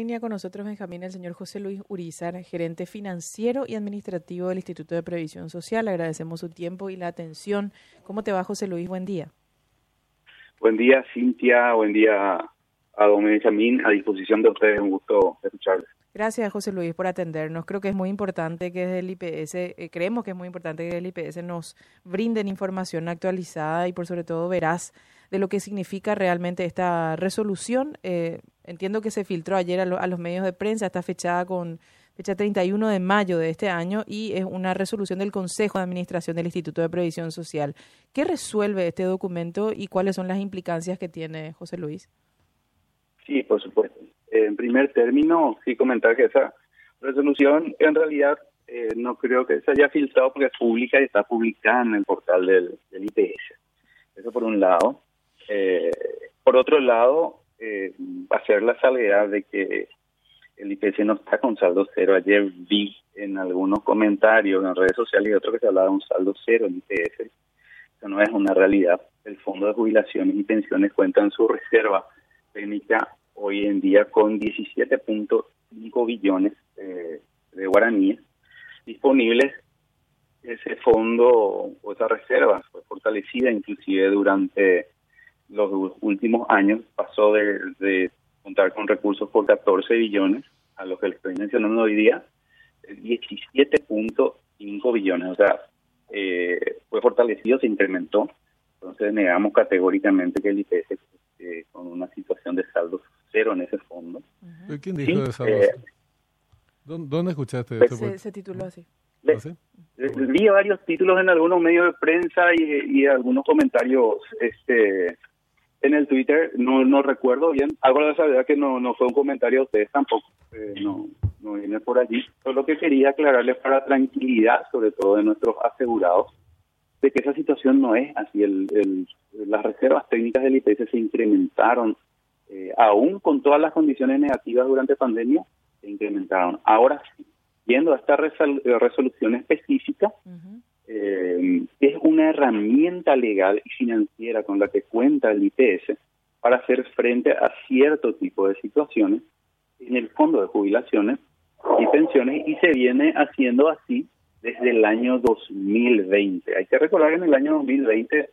Línea con nosotros, Benjamín, el señor José Luis Urizar, gerente financiero y administrativo del Instituto de Previsión Social. Agradecemos su tiempo y la atención. ¿Cómo te va, José Luis? Buen día. Buen día, Cintia. Buen día a don Benjamín. A disposición de ustedes. Un gusto escucharles. Gracias, José Luis, por atendernos. Creo que es muy importante que desde el IPS, eh, creemos que es muy importante que desde el IPS nos brinden información actualizada y por sobre todo veraz de lo que significa realmente esta resolución. Eh, entiendo que se filtró ayer a, los medios de prensa, está fechada con fecha 31 de mayo de este año y es una resolución del Consejo de Administración del Instituto de Previsión Social. ¿Qué resuelve este documento y cuáles son las implicancias que tiene José Luis? Sí, por supuesto. En primer término, sí comentar que esa resolución en realidad eh, no creo que se haya filtrado porque es pública y está publicada en el portal del, del IPS. Eso por un lado. Eh, por otro lado, eh, hacer la salvedad de que el IPS no está con saldo cero. Ayer vi en algunos comentarios en redes sociales y otros que se hablaba de un saldo cero en IPS. Eso no es una realidad. El Fondo de Jubilaciones y Pensiones cuenta en su reserva técnica hoy en día con 17.5 billones eh, de guaraníes disponibles. Ese fondo o esa reserva fue fortalecida inclusive durante los últimos años pasó de, contar con recursos por 14 billones a los que le estoy mencionando hoy día, 17.5 billones. O sea, eh, fue fortalecido, se incrementó. Entonces negamos categóricamente que el IPS eh, con una situación de saldo cero en ese fondo. ¿Quién dijo de saldo eh, ¿Dónde escuchaste esto? Se, se tituló así. ¿Ah, vi varios títulos en algunos medios de prensa y, y algunos comentarios este en el Twitter, no, no recuerdo bien, hago la saber que no, no fue un comentario de ustedes tampoco, eh, no, no viene por allí. Solo que quería aclararles para tranquilidad, sobre todo de nuestros asegurados, de que esa situación no es así. El, el, las reservas técnicas del IPS se incrementaron, eh, aún con todas las condiciones negativas durante pandemia, se incrementaron. Ahora sí, viendo esta resolución específica, eh, es una herramienta legal y financiera con la que cuenta el IPS para hacer frente a cierto tipo de situaciones en el fondo de jubilaciones y pensiones y se viene haciendo así desde el año 2020. Hay que recordar que en el año 2020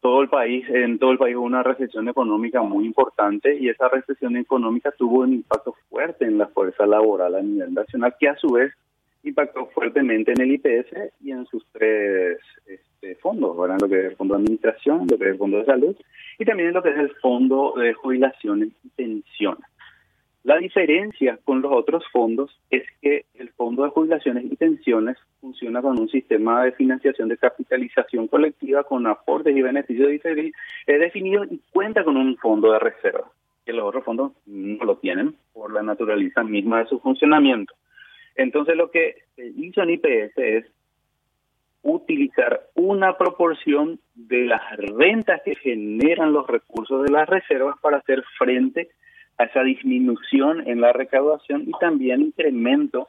todo el país, en todo el país hubo una recesión económica muy importante y esa recesión económica tuvo un impacto fuerte en la fuerza laboral a nivel nacional que a su vez impactó fuertemente en el IPS y en sus tres este, fondos, ¿verdad? lo que es el Fondo de Administración, lo que es el Fondo de Salud y también lo que es el Fondo de Jubilaciones y Pensiones. La diferencia con los otros fondos es que el Fondo de Jubilaciones y Pensiones funciona con un sistema de financiación de capitalización colectiva con aportes y beneficios definidos y cuenta con un fondo de reserva, que los otros fondos no lo tienen por la naturaleza misma de su funcionamiento. Entonces lo que hizo en IPS es utilizar una proporción de las rentas que generan los recursos de las reservas para hacer frente a esa disminución en la recaudación y también incremento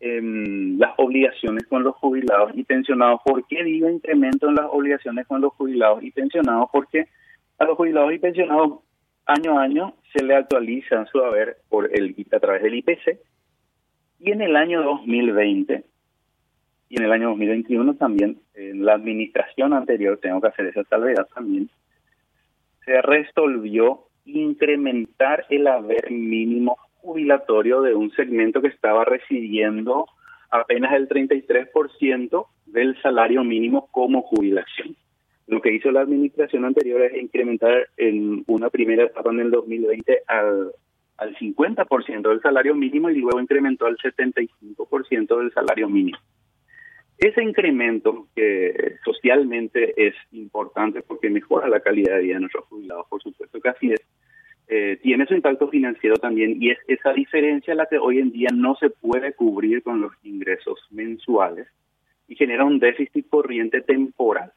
en las obligaciones con los jubilados y pensionados. ¿Por qué digo incremento en las obligaciones con los jubilados y pensionados? Porque a los jubilados y pensionados año a año se le actualiza su haber por el a través del IPC y en el año 2020 y en el año 2021 también, en la administración anterior, tengo que hacer esa salvedad también, se resolvió incrementar el haber mínimo jubilatorio de un segmento que estaba recibiendo apenas el 33% del salario mínimo como jubilación. Lo que hizo la administración anterior es incrementar en una primera etapa en el 2020 al al 50% del salario mínimo y luego incrementó al 75% del salario mínimo. Ese incremento que socialmente es importante porque mejora la calidad de vida de nuestros jubilados, por supuesto que así es, eh, tiene su impacto financiero también y es esa diferencia la que hoy en día no se puede cubrir con los ingresos mensuales y genera un déficit corriente temporal.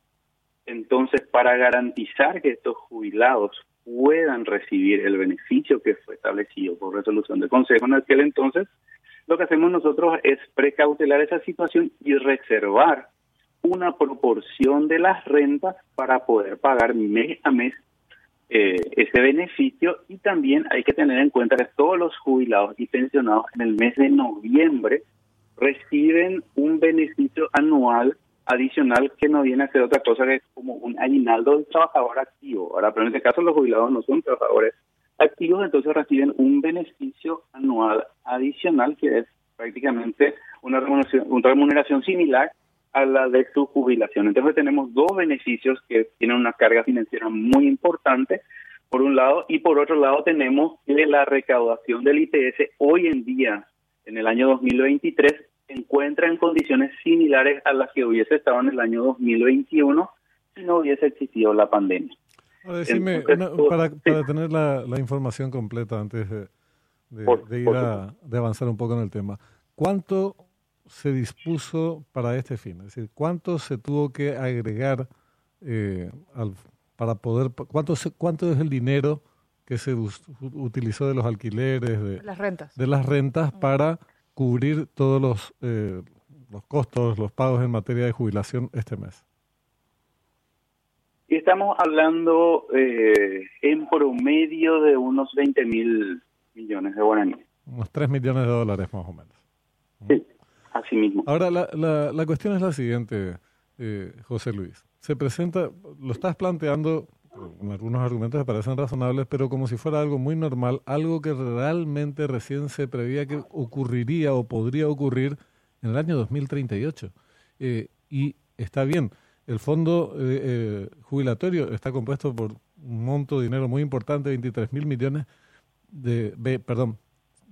Entonces, para garantizar que estos jubilados puedan recibir el beneficio que fue establecido por resolución del Consejo en aquel entonces, lo que hacemos nosotros es precautelar esa situación y reservar una proporción de las rentas para poder pagar mes a mes eh, ese beneficio. Y también hay que tener en cuenta que todos los jubilados y pensionados en el mes de noviembre reciben un beneficio anual adicional que no viene a ser otra cosa que como un aguinaldo del trabajador activo. Ahora, pero en este caso los jubilados no son trabajadores activos, entonces reciben un beneficio anual adicional que es prácticamente una remuneración, una remuneración similar a la de su jubilación. Entonces tenemos dos beneficios que tienen una carga financiera muy importante, por un lado, y por otro lado tenemos que la recaudación del IPS hoy en día, en el año 2023, se encuentra en condiciones similares a las que hubiese estado en el año 2021 si no hubiese existido la pandemia. decime, para, tener la, información completa antes de, de, ir a, de avanzar un poco en el tema, ¿cuánto se dispuso para este fin? Es decir, ¿cuánto se tuvo que agregar eh, al, para poder, cuánto, cuánto es el dinero que se utilizó de los alquileres, de las rentas, de las rentas para cubrir todos los, eh, los costos, los pagos en materia de jubilación este mes? Y estamos hablando eh, en promedio de unos 20 mil millones de guaraníes. Unos 3 millones de dólares más o menos. Sí. Así mismo. Ahora, la, la, la cuestión es la siguiente, eh, José Luis. Se presenta, lo estás planteando algunos argumentos que parecen razonables, pero como si fuera algo muy normal, algo que realmente recién se preveía que ocurriría o podría ocurrir en el año 2038. Eh, y está bien, el fondo eh, eh, jubilatorio está compuesto por un monto de dinero muy importante, 23 mil millones de, perdón,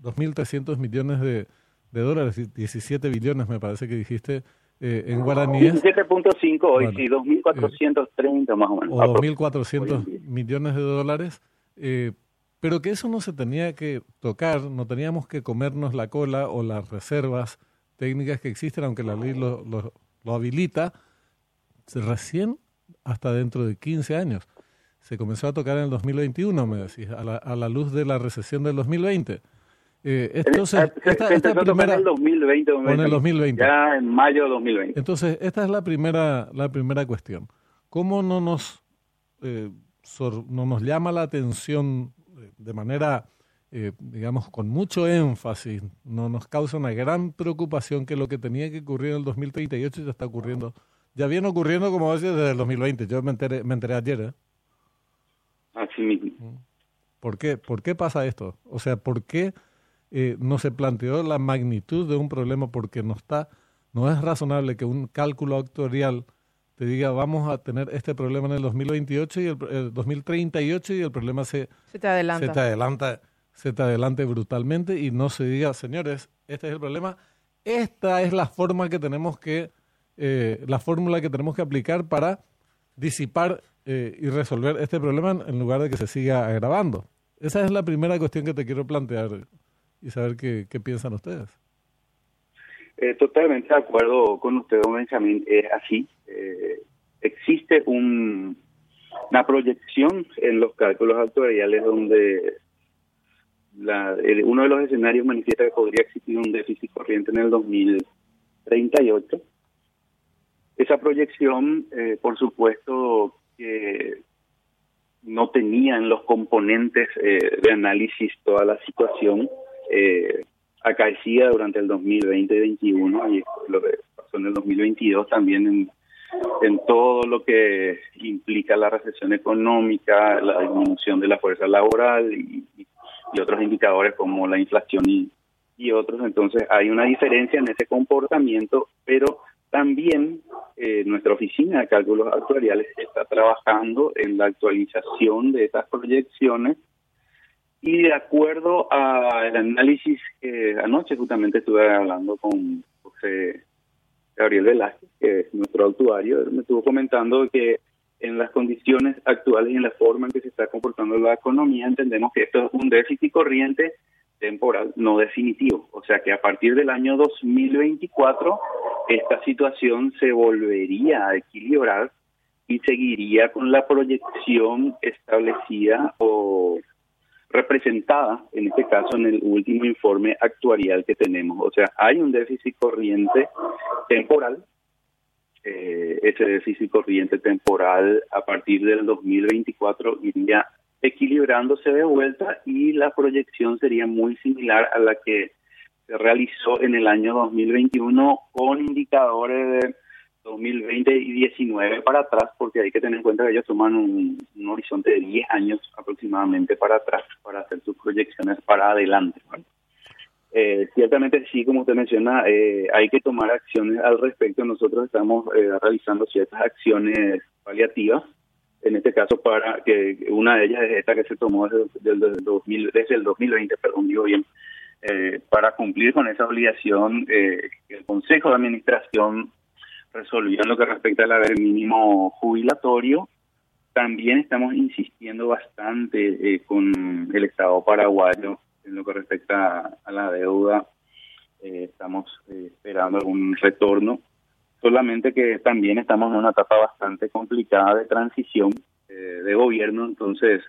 2.300 millones de, de dólares, 17 billones me parece que dijiste eh, en guaraníes. 17.5 hoy, sí, 2.430 más o menos. O 2.400 millones de dólares, eh, pero que eso no se tenía que tocar, no teníamos que comernos la cola o las reservas técnicas que existen, aunque la ley lo, lo, lo habilita, recién hasta dentro de 15 años. Se comenzó a tocar en el 2021, me decís, a la, a la luz de la recesión del 2020. Eh, entonces, esta, esta primera, en el 2020, en el 2020. Ya en mayo de 2020. Entonces, esta es la primera, la primera cuestión. ¿Cómo no nos, eh, no nos llama la atención de manera, eh, digamos, con mucho énfasis, no nos causa una gran preocupación que lo que tenía que ocurrir en el 2038 ya está ocurriendo, ya viene ocurriendo, como decía, desde el 2020. Yo me enteré, me enteré ayer. ¿eh? Así mismo. ¿Por qué? ¿Por qué pasa esto? O sea, ¿por qué eh, no se planteó la magnitud de un problema porque no está, no es razonable que un cálculo actuarial te diga vamos a tener este problema en el 2028 y el, 2038 y el problema se, se te adelanta. Se te adelanta, se te adelante brutalmente y no se diga, señores, este es el problema, esta es la forma que tenemos que, eh, la fórmula que tenemos que aplicar para disipar eh, y resolver este problema en lugar de que se siga agravando. Esa es la primera cuestión que te quiero plantear, y saber qué, qué piensan ustedes. Eh, totalmente de acuerdo con usted, don Benjamín. Es así. Eh, existe un, una proyección en los cálculos actuariales donde la, uno de los escenarios manifiesta que podría existir un déficit corriente en el 2038. Esa proyección, eh, por supuesto, que no tenía en los componentes de análisis toda la situación eh, acaecía durante el 2020-2021 y lo que pasó en el 2022 también en, en todo lo que implica la recesión económica, la disminución de la fuerza laboral y, otros indicadores como la inflación y, y otros. Entonces hay una diferencia en ese comportamiento, pero también eh, nuestra oficina de cálculos actuariales está trabajando en la actualización de esas proyecciones y de acuerdo al análisis que anoche justamente estuve hablando con José Gabriel Velázquez, que es nuestro actuario, me estuvo comentando que en las condiciones actuales y en la forma en que se está comportando la economía, entendemos que esto es un déficit corriente temporal, no definitivo. O sea que a partir del año 2024 esta situación se volvería a equilibrar y seguiría con la proyección establecida o representada, en este caso, en el último informe actuarial que tenemos. O sea, hay un déficit corriente temporal. Eh, ese déficit corriente temporal a partir del 2024 iría equilibrándose de vuelta y la proyección sería muy similar a la que se realizó en el año 2021 con indicadores de 2020 y 19 para atrás, porque hay que tener en cuenta que ellos toman un, horizonte de 10 años aproximadamente para atrás para hacer sus proyecciones para adelante. Eh, ciertamente sí, como usted menciona, eh, hay que tomar acciones al respecto. Nosotros estamos eh, realizando ciertas acciones paliativas, en este caso para que una de ellas es esta que se tomó desde, desde, 2000, desde el 2020, perdón, digo bien, para cumplir con esa obligación que el Consejo de Administración resolvió en lo que respecta al haber mínimo jubilatorio. También estamos insistiendo bastante con el Estado paraguayo en lo que respecta a la deuda, eh, estamos eh, esperando algún retorno, solamente que también estamos en una etapa bastante complicada de transición eh, de gobierno, entonces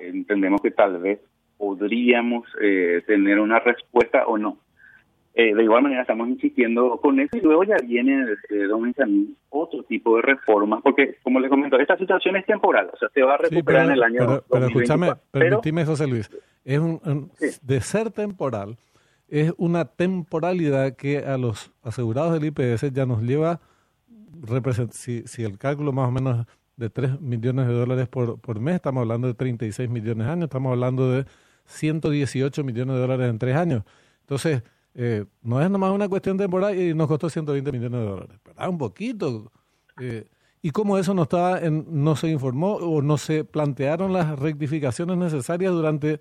entendemos que tal vez podríamos tener una respuesta o no. De igual manera estamos insistiendo con eso y luego ya viene, Benjamín, otro tipo de reformas, porque como le comento, esta situación es temporal, o sea, se va a recuperar en el año pero, pero escúchame, permíteme, José Luis, es un, de ser temporal, es una temporalidad que a los asegurados del IPS ya nos lleva, si, si el cálculo más o menos de 3 millones de dólares por, por mes, estamos hablando de 36 millones de años, estamos hablando de 118 millones de dólares en tres años. Entonces, eh, no es nomás una cuestión temporal y nos costó 120 millones de dólares. ¿verdad? Un poquito. Eh, y cómo eso no estaba en, no se informó o no se plantearon las rectificaciones necesarias durante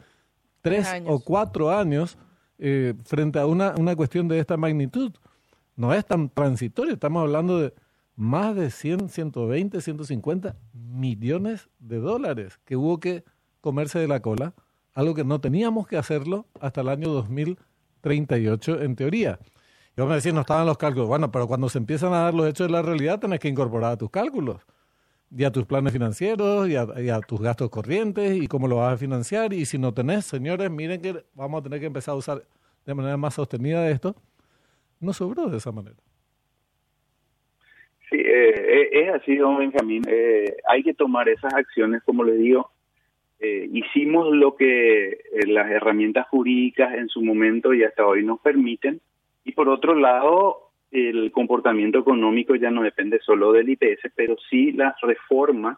tres o cuatro años eh, frente a una, una cuestión de esta magnitud. No es tan transitorio, estamos hablando de más de 100, 120, 150 millones de dólares que hubo que comerse de la cola, algo que no teníamos que hacerlo hasta el año 2038 en teoría. Y vamos a decir, no estaban los cálculos. Bueno, pero cuando se empiezan a dar los hechos de la realidad, tenés que incorporar a tus cálculos y a tus planes financieros y a, tus gastos corrientes y cómo lo vas a financiar. Y si no tenés, señores, miren que vamos a tener que empezar a usar de manera más sostenida esto. No sobró de esa manera. Sí, eh, es así, don Benjamín. Eh, hay que tomar esas acciones, como le digo. Eh, hicimos lo que eh, las herramientas jurídicas en su momento y hasta hoy nos permiten. Y por otro lado, el comportamiento económico ya no depende solo del IPS, pero sí las reformas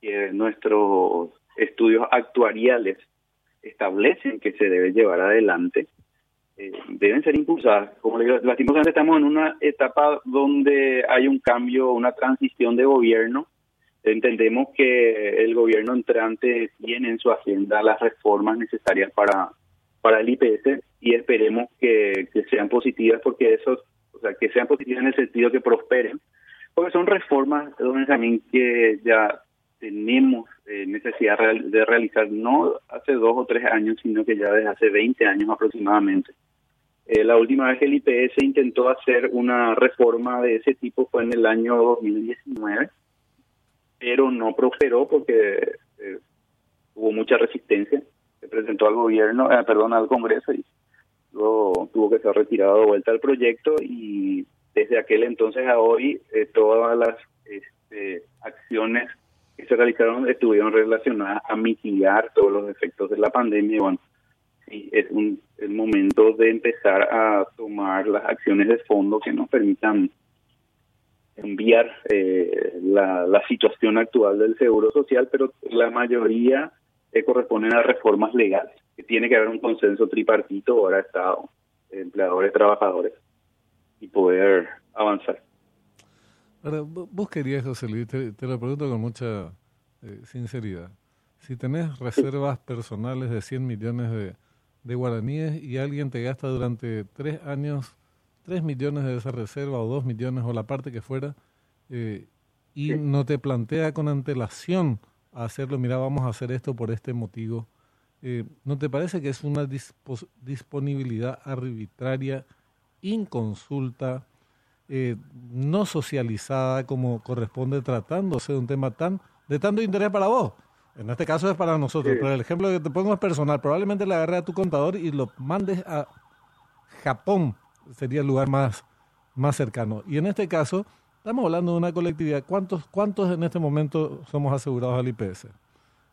que nuestros estudios actuariales establecen que se debe llevar adelante eh, deben ser impulsadas. Como le digo, lastimosamente estamos en una etapa donde hay un cambio, una transición de gobierno. Entendemos que el gobierno entrante tiene en su agenda las reformas necesarias para, para el IPS y esperemos que, sean positivas porque esos o sea, que sean positivas en el sentido que prosperen, porque son reformas, también que ya tenemos eh, necesidad de realizar no hace dos o tres años, sino que ya desde hace 20 años aproximadamente. Eh, la última vez que el IPS intentó hacer una reforma de ese tipo fue en el año 2019, pero no prosperó porque eh, hubo mucha resistencia. Se presentó al gobierno, perdón, al Congreso y luego tuvo que ser retirado de vuelta al proyecto y desde aquel entonces a hoy eh, todas las este, acciones que se realizaron estuvieron relacionadas a mitigar todos los efectos de la pandemia y bueno, sí, es un, el momento de empezar a tomar las acciones de fondo que nos permitan enviar eh, la, la situación actual del seguro social, pero la mayoría eh, corresponden a reformas legales tiene que haber un consenso tripartito, ahora Estado, empleadores, trabajadores, y poder avanzar. Ahora, vos querías, José Luis, te, lo pregunto con mucha eh, sinceridad. Si tenés reservas personales de 100 millones de guaraníes y alguien te gasta durante tres años 3 millones de esa reserva o 2 millones o la parte que fuera eh, y no te plantea con antelación hacerlo, mira, vamos a hacer esto por este motivo, eh, ¿no te parece que es una disponibilidad arbitraria, inconsulta, eh, no socializada como corresponde tratándose de un tema tan de tanto interés para vos? En este caso es para nosotros, pero el ejemplo que te pongo es personal. Probablemente le agarre a tu contador y lo mandes a Japón, sería el lugar más, más cercano. Y en este caso, estamos hablando de una colectividad. ¿Cuántos, ¿Cuántos en este momento somos asegurados al IPS?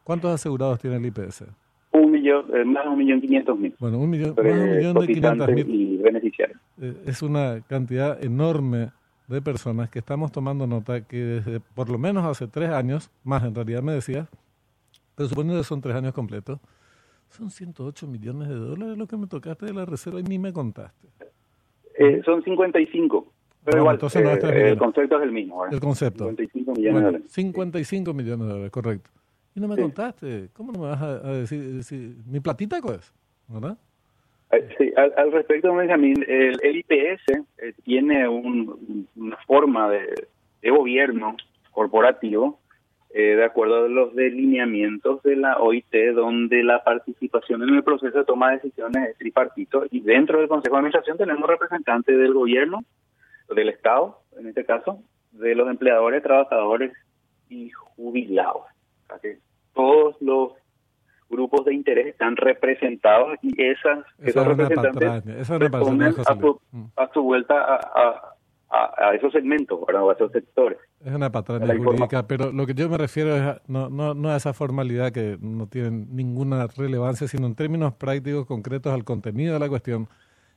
¿Cuántos asegurados tiene el IPS? Un millón, eh, más de un millón quinientos mil. Bueno, un millón, más de un millón de quinientos mil. Y beneficiarios. Eh, es una cantidad enorme de personas que estamos tomando nota que desde por lo menos hace tres años, más en realidad me decía, pero suponiendo que son tres años completos, son 108 millones de dólares lo que me tocaste de la reserva y ni me contaste. Eh, son 55. Pero Ah, igual, entonces no es eh, el concepto es el mismo. ¿verdad? El concepto. 55 millones de Bueno, dólares. 55 millones de dólares, correcto. Y no me Sí. contaste. ¿Cómo no me vas a, a decir, decir, mi platita es? ¿Verdad? Eh, Sí, al, al respecto, Benjamín, el, el IPS eh, tiene un- una forma de, de gobierno corporativo eh, de acuerdo a los delineamientos de la OIT, donde la participación en el proceso de toma de decisiones es tripartito y dentro del Consejo de Administración tenemos representantes del gobierno, del Estado, en este caso, de los empleadores, trabajadores y jubilados. O sea que todos los grupos de interés están representados y esas, Esa esos representantes patraña. Responden a su, a su vuelta a, a- a- a esos segmentos, ¿verdad? o a esos sectores. Es una patraña jurídica, pero lo que yo me refiero es a- no, no, no a esa formalidad que no tiene ninguna relevancia, sino en términos prácticos, concretos al contenido de la cuestión.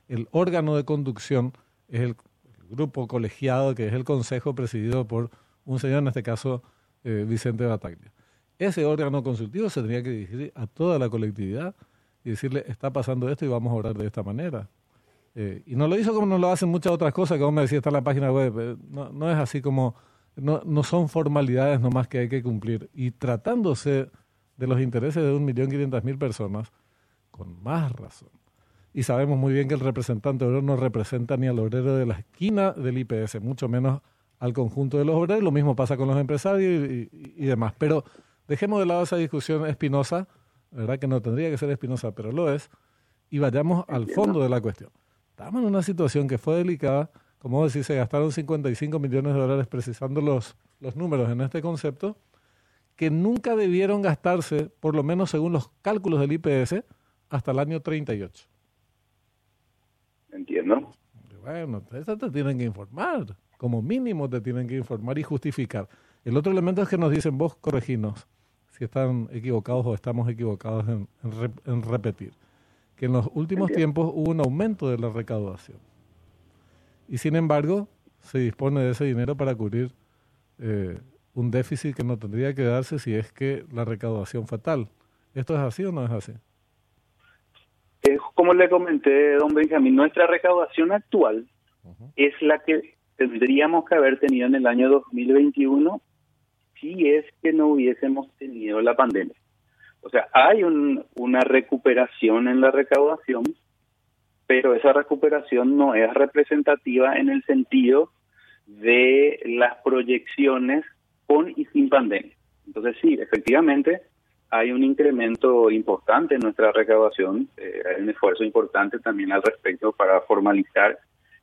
El órgano de conducción es el, el grupo colegiado, que es el consejo presidido por un señor, en este caso eh, Vicente Bataglia. Ese órgano consultivo se tenía que dirigir a toda la colectividad y decirle, está pasando esto y vamos a orar de esta manera. Eh, y no lo hizo como no lo hacen muchas otras cosas, que vos me decías, está en la página web. Eh, no, no es así como, no, no son formalidades nomás que hay que cumplir. Y tratándose de los intereses de un millón quinientas mil personas, con más razón. Y sabemos muy bien que el representante obrero no representa ni al obrero de la esquina del IPS, mucho menos al conjunto de los obreros. Lo mismo pasa con los empresarios y, y- y demás. Pero dejemos de lado esa discusión espinosa, ¿verdad? Que no tendría que ser espinosa, pero lo es, y vayamos al fondo de la cuestión. Estamos en una situación que fue delicada, como decir, se gastaron 55 millones de dólares precisando los, los números en este concepto, que nunca debieron gastarse, por lo menos según los cálculos del IPS, hasta el año 38. Entiendo. Bueno, eso te tienen que informar. Como mínimo te tienen que informar y justificar. El otro elemento es que nos dicen, vos correginos si están equivocados o estamos equivocados en, en rep- en repetir. Que en los últimos Entiendo. tiempos hubo un aumento de la recaudación. Y sin embargo, se dispone de ese dinero para cubrir eh, un déficit que no tendría que darse si es que la recaudación fue tal. ¿Esto es así o no es así? Eh, como le comenté, don Benjamín, nuestra recaudación actual es la que tendríamos que haber tenido en el año 2021 si es que no hubiésemos tenido la pandemia. O sea, hay un- una recuperación en la recaudación, pero esa recuperación no es representativa en el sentido de las proyecciones con y sin pandemia. Entonces sí, efectivamente hay un incremento importante en nuestra recaudación, eh, hay un esfuerzo importante también al respecto para formalizar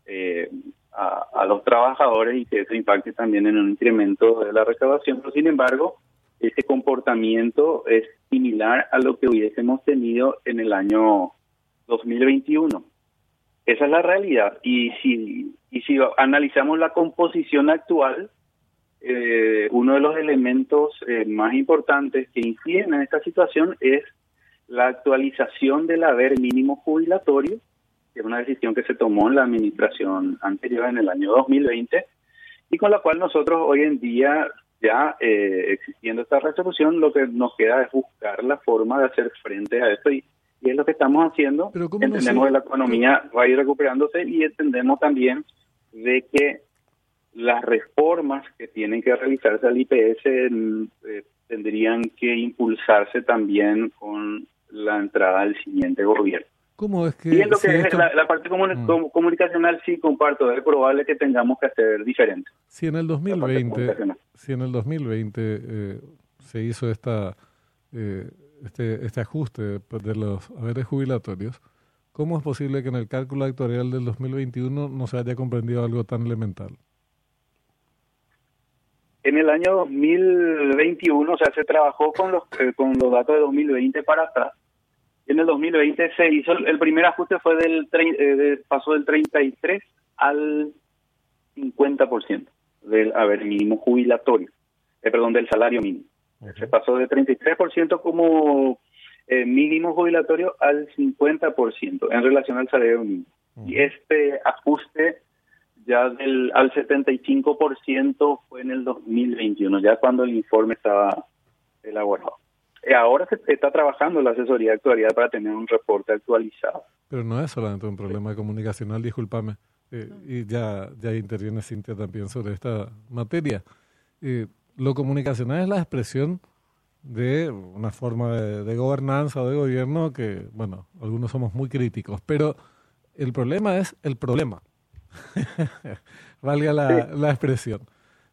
eh, a, a los trabajadores y que eso impacte también en un incremento de la recaudación. Pero, sin embargo, ese comportamiento es similar a lo que hubiésemos tenido en el año 2021. Esa es la realidad. Y si, y si analizamos la composición actual, eh, uno de los elementos eh, más importantes que inciden en esta situación es la actualización del haber mínimo jubilatorio, que es una decisión que se tomó en la administración anterior en el año 2020 y con la cual nosotros hoy en día ya eh, existiendo esta resolución lo que nos queda es buscar la forma de hacer frente a esto y, y es lo que estamos haciendo. Pero ¿cómo no Entendemos se- que la economía va a ir recuperándose y entendemos también de que las reformas que tienen que realizarse al IPS eh, tendrían que impulsarse también con la entrada del siguiente gobierno. ¿Cómo es que... Que es esto- la, la parte comuni- Mm. com- comunicacional sí comparto, es probable que tengamos que hacer diferente. Si en el la parte 2020, comunicacional. si en el 2020 eh, se hizo esta, eh, este, este ajuste de los haberes jubilatorios, ¿cómo es posible que en el cálculo actuarial del 2021 no se haya comprendido algo tan elemental? En el año 2021, o sea, se trabajó con los eh, con los datos de 2020 para atrás. En el 2020 se hizo el, el primer ajuste fue del eh, de- pasó del 33 al 50% del haber mínimo jubilatorio, eh, perdón, del salario mínimo. Se pasó de 33% como eh, mínimo jubilatorio al 50% en relación al salario mínimo. Y este ajuste ya del al 75% fue en el 2021, ya cuando el informe estaba elaborado. Y ahora se está trabajando la asesoría de actualidad para tener un reporte actualizado. Pero no es solamente un problema comunicacional, discúlpame, eh, y ya, ya interviene Cintia también sobre esta materia. Eh, lo comunicacional es la expresión de una forma de, de, gobernanza o de gobierno que, bueno, algunos somos muy críticos, pero el problema es el problema. Valga la, la expresión.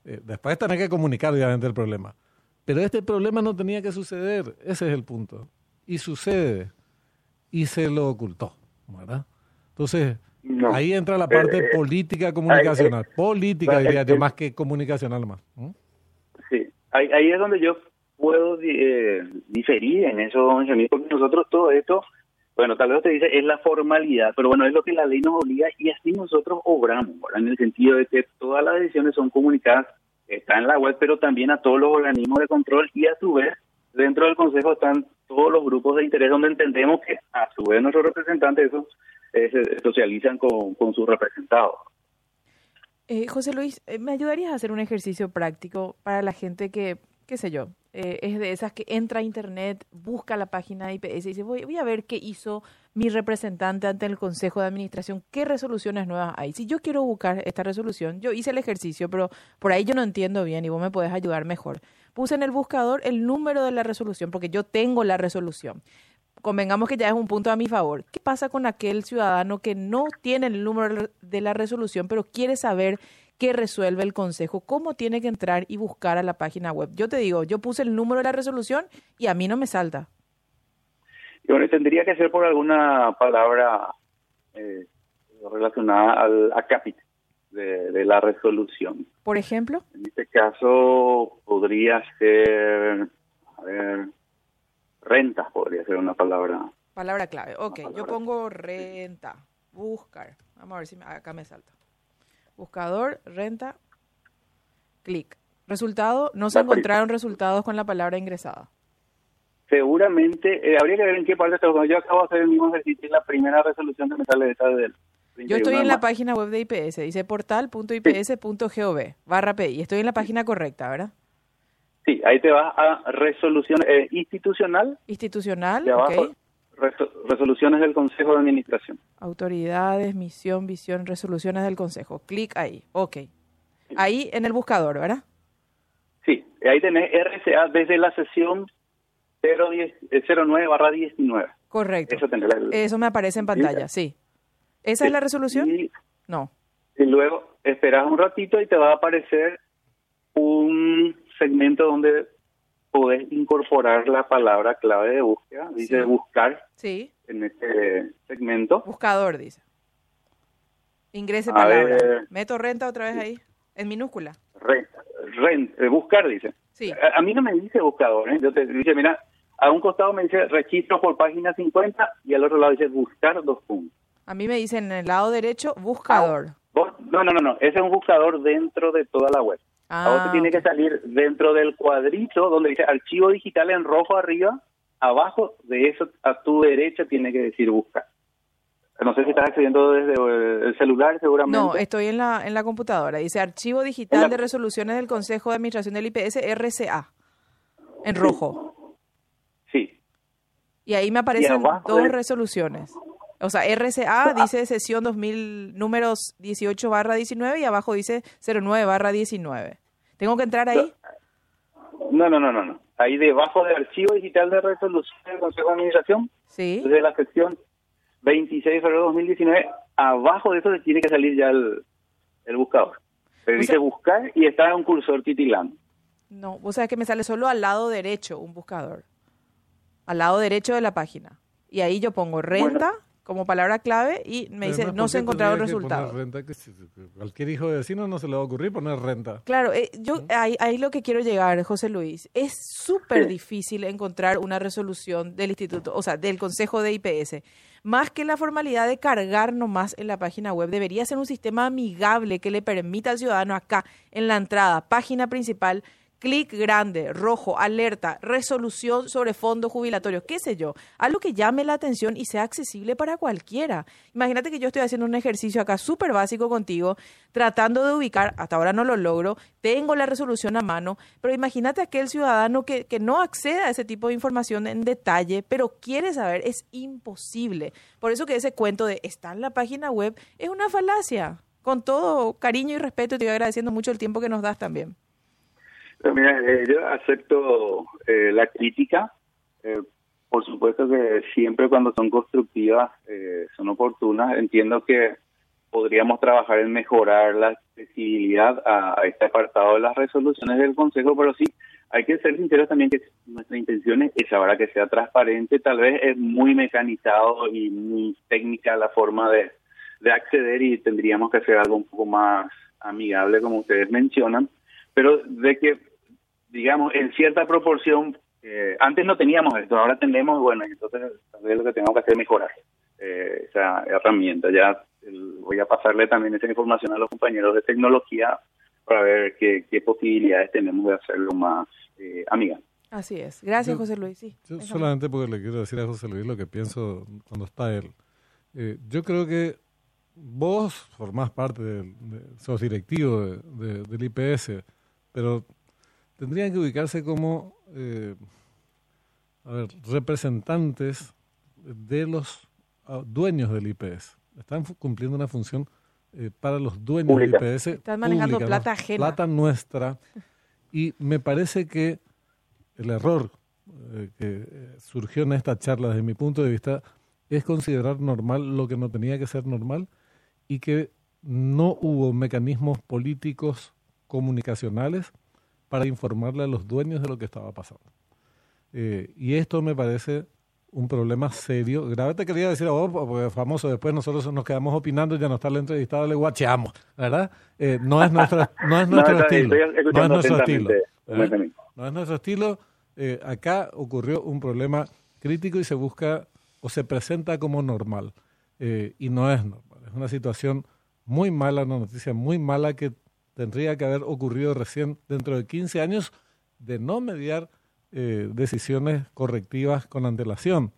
Eh, después tener que comunicar, obviamente, el problema. Pero este problema no tenía que suceder, ese es el punto. Y sucede, y se lo ocultó, ¿verdad? Entonces, no. ahí entra la parte eh, política comunicacional, eh, política diría yo, más que comunicacional más. ¿Mm? Sí, ahí, ahí, es donde yo puedo eh, diferir en eso, porque nosotros todo esto, bueno, tal vez te dice, es la formalidad, pero bueno, es lo que la ley nos obliga y así nosotros obramos, ¿verdad? en el sentido de que todas las decisiones son comunicadas está en la web, pero también a todos los organismos de control y a su vez dentro del Consejo están todos los grupos de interés donde entendemos que a su vez nuestros representantes esos, eh, se socializan con, con sus representados. Eh, José Luis, eh, ¿me ayudarías a hacer un ejercicio práctico para la gente que, qué sé yo, eh, es de esas que entra a internet, busca la página de IPS y dice, voy, voy a ver qué hizo mi representante ante el Consejo de Administración, qué resoluciones nuevas hay. Si yo quiero buscar esta resolución, yo hice el ejercicio, pero por ahí yo no entiendo bien y vos me puedes ayudar mejor. Puse en el buscador el número de la resolución, porque yo tengo la resolución. Convengamos que ya es un punto a mi favor. ¿Qué pasa con aquel ciudadano que no tiene el número de la resolución, pero quiere saber que resuelve el consejo, cómo tiene que entrar y buscar a la página web. Yo te digo, yo puse el número de la resolución y a mí no me salta. Y bueno, tendría que ser por alguna palabra eh, relacionada al acápite de, de la resolución. Por ejemplo. En este caso podría ser, a ver, renta podría ser una palabra. Palabra clave. Ok, palabra. yo pongo renta, buscar. Vamos a ver si me, acá me salta buscador, renta, clic. Resultado, no se encontraron resultados con la palabra ingresada. Seguramente, eh, habría que ver en qué parte está. Yo acabo de hacer el mismo ejercicio, la primera resolución que me sale de esta del... Yo estoy en la página web de IPS, dice portal.ips.gov barra PI. Estoy en la página correcta, ¿verdad? Sí, ahí te vas a resolución eh, institucional. Institucional, ok resoluciones del Consejo de Administración. Autoridades, misión, visión, resoluciones del Consejo. Clic ahí. Ok. Ahí en el buscador, ¿verdad? Sí, ahí tenés RCA desde la sesión 09 barra 19. Correcto. Eso, Eso, me aparece en pantalla, sí. ¿Esa sí. es la resolución? Y, no. Y luego esperas un ratito y te va a aparecer un segmento donde podés incorporar la palabra clave de búsqueda, dice buscar sí. en este segmento. Buscador, dice. Ingrese a palabra. Ver. Meto renta otra vez ahí, en minúscula. Renta, renta eh, buscar, dice. Sí. A, a, mí no me dice buscador, ¿eh? Yo te dice, mira, a un costado me dice registro por página 50 y al otro lado dice buscar dos puntos. A mí me dice en el lado derecho buscador. Ah, no, no, no, no, ese es un buscador dentro de toda la web. Ah, te tiene que salir dentro del cuadrito donde dice archivo digital en rojo arriba, abajo de eso a tu derecha tiene que decir buscar. No sé si estás accediendo desde el celular, seguramente. No, estoy en la en la computadora. Dice Archivo Digital la... de Resoluciones del Consejo de Administración del IPS, RCA, en rojo. Sí. Y ahí me aparecen dos de... resoluciones. O sea, RCA dice sesión 2000, números 18 barra 19 y abajo dice 09 barra 19. ¿Tengo que entrar ahí? No, no, no, no, no. Ahí debajo del archivo digital de resolución del Consejo de Administración, sí. desde la sección 26 de febrero de 2019, abajo de eso se tiene que salir ya el, el buscador. Se dice sea, buscar y está un cursor titilando. No, o sea que me sale solo al lado derecho un buscador. Al lado derecho de la página. Y ahí yo pongo renta, bueno como palabra clave y me dice no se encontraron resultados. Renta que cualquier hijo de vecino no se le va a ocurrir poner renta. Claro, eh, yo ahí, ahí, lo que quiero llegar, José Luis, es súper difícil encontrar una resolución del instituto, o sea, del Consejo de IPS. Más que la formalidad de cargar nomás en la página web, debería ser un sistema amigable que le permita al ciudadano acá, en la entrada, página principal, clic grande, rojo, alerta, resolución sobre fondos jubilatorios, qué sé yo, algo que llame la atención y sea accesible para cualquiera. Imagínate que yo estoy haciendo un ejercicio acá súper básico contigo, tratando de ubicar, hasta ahora no lo logro, tengo la resolución a mano, pero imagínate aquel ciudadano que, que no accede a ese tipo de información en detalle, pero quiere saber, es imposible. Por eso que ese cuento de está en la página web es una falacia. Con todo cariño y respeto, te voy agradeciendo mucho el tiempo que nos das también. Mira, eh, yo acepto eh, la crítica. Eh, por supuesto que siempre cuando son constructivas son oportunas. Entiendo que podríamos trabajar en mejorar la accesibilidad a, este apartado de las resoluciones del Consejo, pero sí, hay que ser sinceros también que nuestra intención es esa, ahora que sea transparente. Tal vez es muy mecanizado y muy técnica la forma de, de acceder y tendríamos que hacer algo un poco más amigable, como ustedes mencionan, pero de que digamos, en cierta proporción, eh, antes no teníamos esto, ahora tenemos, bueno, entonces lo que tenemos que hacer es mejorar eh, esa herramienta. Ya voy a pasarle también esa información a los compañeros de tecnología para ver qué, posibilidades tenemos de hacerlo más eh, amigable. Así es. Gracias, José Luis. Sí, yo solamente porque le quiero decir a José Luis lo que pienso cuando está él. Eh, yo creo que vos formás parte, del, sos directivo del IPS, pero tendrían que ubicarse como eh, representantes de los ah, dueños del IPS. Están cumpliendo una función eh, para los dueños del IPS. Están manejando plata ajena. Plata nuestra. Y me parece que el error eh, que surgió en esta charla, desde mi punto de vista, es considerar normal lo que no tenía que ser normal y que no hubo mecanismos políticos comunicacionales para informarle a los dueños de lo que estaba pasando. Eh, y esto me parece un problema serio. Grave te quería decir a vos, porque famoso, después nosotros nos quedamos opinando, ya no está el entrevistado, le guacheamos, ¿verdad? Eh, no es nuestro, no es nuestro estilo. No es nuestro estilo. No es nuestro estilo. acá ocurrió un problema crítico y se busca o se presenta como normal. Eh, y no es normal. Es una situación muy mala, una noticia muy mala que tendría que haber ocurrido recién dentro de 15 años de no mediar eh, decisiones correctivas con antelación.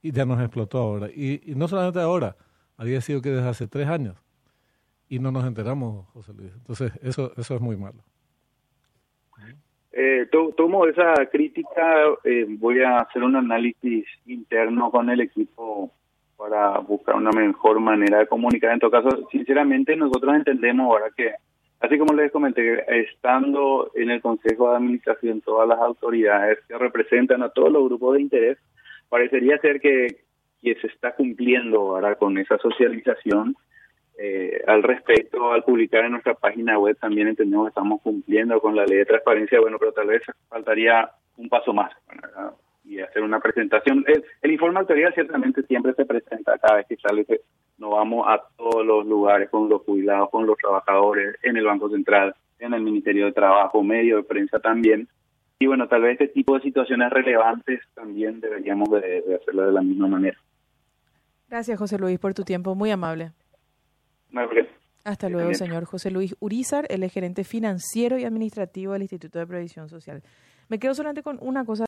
Y ya nos explotó ahora. Y, no solamente ahora, había sido que desde hace tres años. Y no nos enteramos, José Luis. Entonces, eso, eso es muy malo. Eh, tomo esa crítica, eh, voy a hacer un análisis interno con el equipo para buscar una mejor manera de comunicar. En todo caso, sinceramente, nosotros entendemos ahora que Así como les comenté, estando en el Consejo de Administración todas las autoridades que representan a todos los grupos de interés, parecería ser que, que se está cumpliendo ahora con esa socialización. Eh, al respecto, al publicar en nuestra página web también entendemos que estamos cumpliendo con la ley de transparencia, bueno, pero tal vez faltaría un paso más y hacer una presentación. El, el informe autoridad ciertamente siempre se presenta cada vez que sale nos vamos a todos los lugares con los jubilados, con los trabajadores, en el Banco Central, en el Ministerio de Trabajo, medio de prensa también. Y bueno, tal vez este tipo de situaciones relevantes también deberíamos de, hacerlo de la misma manera. Gracias, José Luis, por tu tiempo. Muy amable. Hasta luego, señor José Luis Urizar, el gerente financiero y administrativo del Instituto de Previsión Social. Me quedo solamente con una cosa.